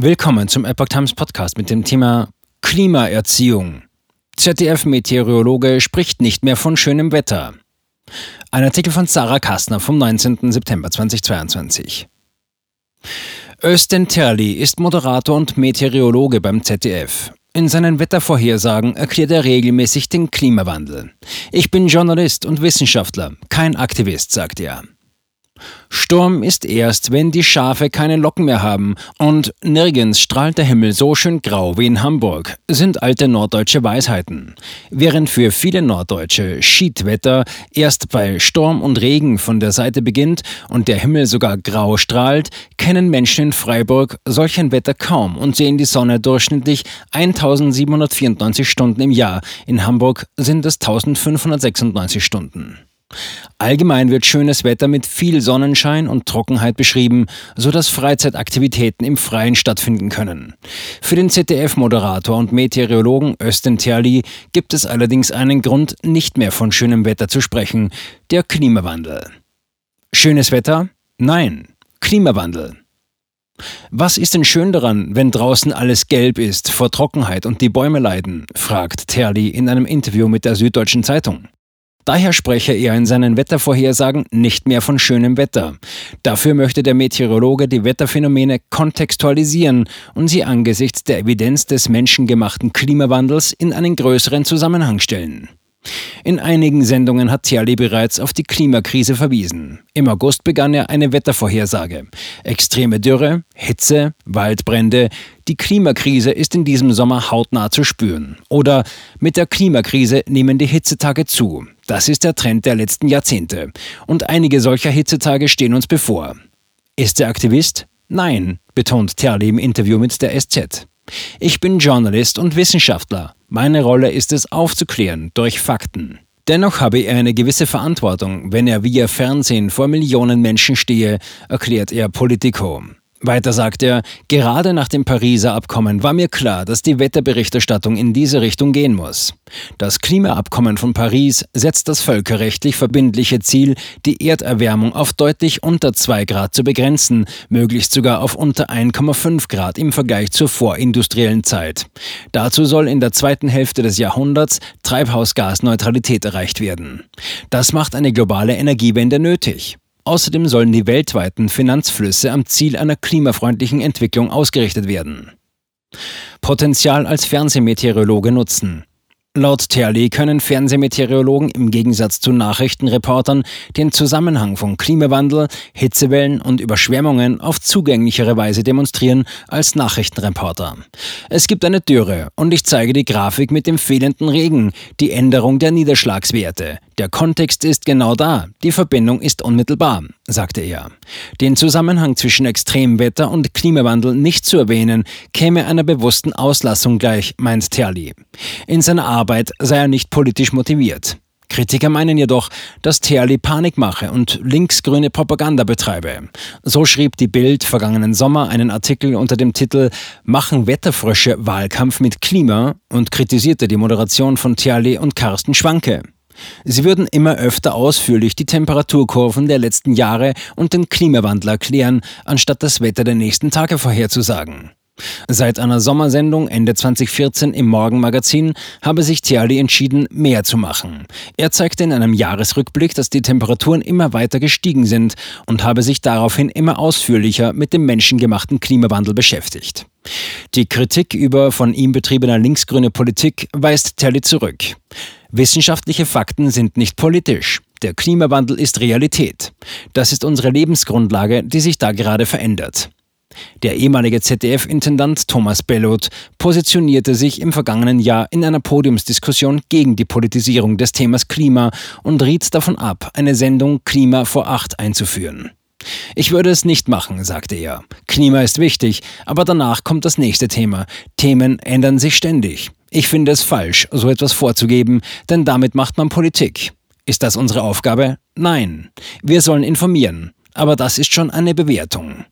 Willkommen zum Epoch Times Podcast mit dem Thema Klimaerziehung. ZDF-Meteorologe spricht nicht mehr von schönem Wetter. Ein Artikel von Sarah Kastner vom 19. September 2022. Östen Terli ist Moderator und Meteorologe beim ZDF. In seinen Wettervorhersagen erklärt er regelmäßig den Klimawandel. Ich bin Journalist und Wissenschaftler, kein Aktivist, sagt er. Sturm ist erst, wenn die Schafe keine Locken mehr haben und nirgends strahlt der Himmel so schön grau wie in Hamburg, sind alte norddeutsche Weisheiten. Während für viele Norddeutsche Schiedwetter erst bei Sturm und Regen von der Seite beginnt und der Himmel sogar grau strahlt, kennen Menschen in Freiburg solch ein Wetter kaum und sehen die Sonne durchschnittlich 1794 Stunden im Jahr. In Hamburg sind es 1596 Stunden. Allgemein wird schönes Wetter mit viel Sonnenschein und Trockenheit beschrieben, sodass Freizeitaktivitäten im Freien stattfinden können. Für den ZDF-Moderator und Meteorologen Östen Terli gibt es allerdings einen Grund, nicht mehr von schönem Wetter zu sprechen, der Klimawandel. Schönes Wetter? Nein, Klimawandel. Was ist denn schön daran, wenn draußen alles gelb ist vor Trockenheit und die Bäume leiden? fragt Terli in einem Interview mit der Süddeutschen Zeitung. Daher spreche er in seinen Wettervorhersagen nicht mehr von schönem Wetter. Dafür möchte der Meteorologe die Wetterphänomene kontextualisieren und sie angesichts der Evidenz des menschengemachten Klimawandels in einen größeren Zusammenhang stellen. In einigen Sendungen hat Tjali bereits auf die Klimakrise verwiesen. Im August begann er eine Wettervorhersage. Extreme Dürre, Hitze, Waldbrände, die Klimakrise ist in diesem Sommer hautnah zu spüren. Oder mit der Klimakrise nehmen die Hitzetage zu. Das ist der Trend der letzten Jahrzehnte. Und einige solcher Hitzetage stehen uns bevor. Ist er Aktivist? Nein, betont Terli im Interview mit der SZ. Ich bin Journalist und Wissenschaftler. Meine Rolle ist es aufzuklären durch Fakten. Dennoch habe er eine gewisse Verantwortung, wenn er via Fernsehen vor Millionen Menschen stehe, erklärt er Politico. Weiter sagt er, gerade nach dem Pariser Abkommen war mir klar, dass die Wetterberichterstattung in diese Richtung gehen muss. Das Klimaabkommen von Paris setzt das völkerrechtlich verbindliche Ziel, die Erderwärmung auf deutlich unter 2 Grad zu begrenzen, möglichst sogar auf unter 1,5 Grad im Vergleich zur vorindustriellen Zeit. Dazu soll in der zweiten Hälfte des Jahrhunderts Treibhausgasneutralität erreicht werden. Das macht eine globale Energiewende nötig. Außerdem sollen die weltweiten Finanzflüsse am Ziel einer klimafreundlichen Entwicklung ausgerichtet werden. Potenzial als Fernsehmeteorologe nutzen. Laut Terli können Fernsehmeteorologen im Gegensatz zu Nachrichtenreportern den Zusammenhang von Klimawandel, Hitzewellen und Überschwemmungen auf zugänglichere Weise demonstrieren als Nachrichtenreporter. Es gibt eine Dürre und ich zeige die Grafik mit dem fehlenden Regen, die Änderung der Niederschlagswerte. Der Kontext ist genau da, die Verbindung ist unmittelbar, sagte er. Den Zusammenhang zwischen Extremwetter und Klimawandel nicht zu erwähnen, käme einer bewussten Auslassung gleich, meint Terli. In seiner Arbeit sei er nicht politisch motiviert. Kritiker meinen jedoch, dass Terli Panik mache und linksgrüne Propaganda betreibe. So schrieb die Bild vergangenen Sommer einen Artikel unter dem Titel Machen Wetterfrösche Wahlkampf mit Klima und kritisierte die Moderation von Terli und Carsten Schwanke. Sie würden immer öfter ausführlich die Temperaturkurven der letzten Jahre und den Klimawandel erklären, anstatt das Wetter der nächsten Tage vorherzusagen. Seit einer Sommersendung Ende 2014 im Morgenmagazin habe sich Tiali entschieden, mehr zu machen. Er zeigte in einem Jahresrückblick, dass die Temperaturen immer weiter gestiegen sind und habe sich daraufhin immer ausführlicher mit dem menschengemachten Klimawandel beschäftigt. Die Kritik über von ihm betriebener linksgrüne Politik weist Terli zurück. Wissenschaftliche Fakten sind nicht politisch. Der Klimawandel ist Realität. Das ist unsere Lebensgrundlage, die sich da gerade verändert. Der ehemalige ZDF-Intendant Thomas Bellot positionierte sich im vergangenen Jahr in einer Podiumsdiskussion gegen die Politisierung des Themas Klima und riet davon ab, eine Sendung Klima vor acht einzuführen. Ich würde es nicht machen, sagte er. Klima ist wichtig, aber danach kommt das nächste Thema. Themen ändern sich ständig. Ich finde es falsch, so etwas vorzugeben, denn damit macht man Politik. Ist das unsere Aufgabe? Nein. Wir sollen informieren. Aber das ist schon eine Bewertung.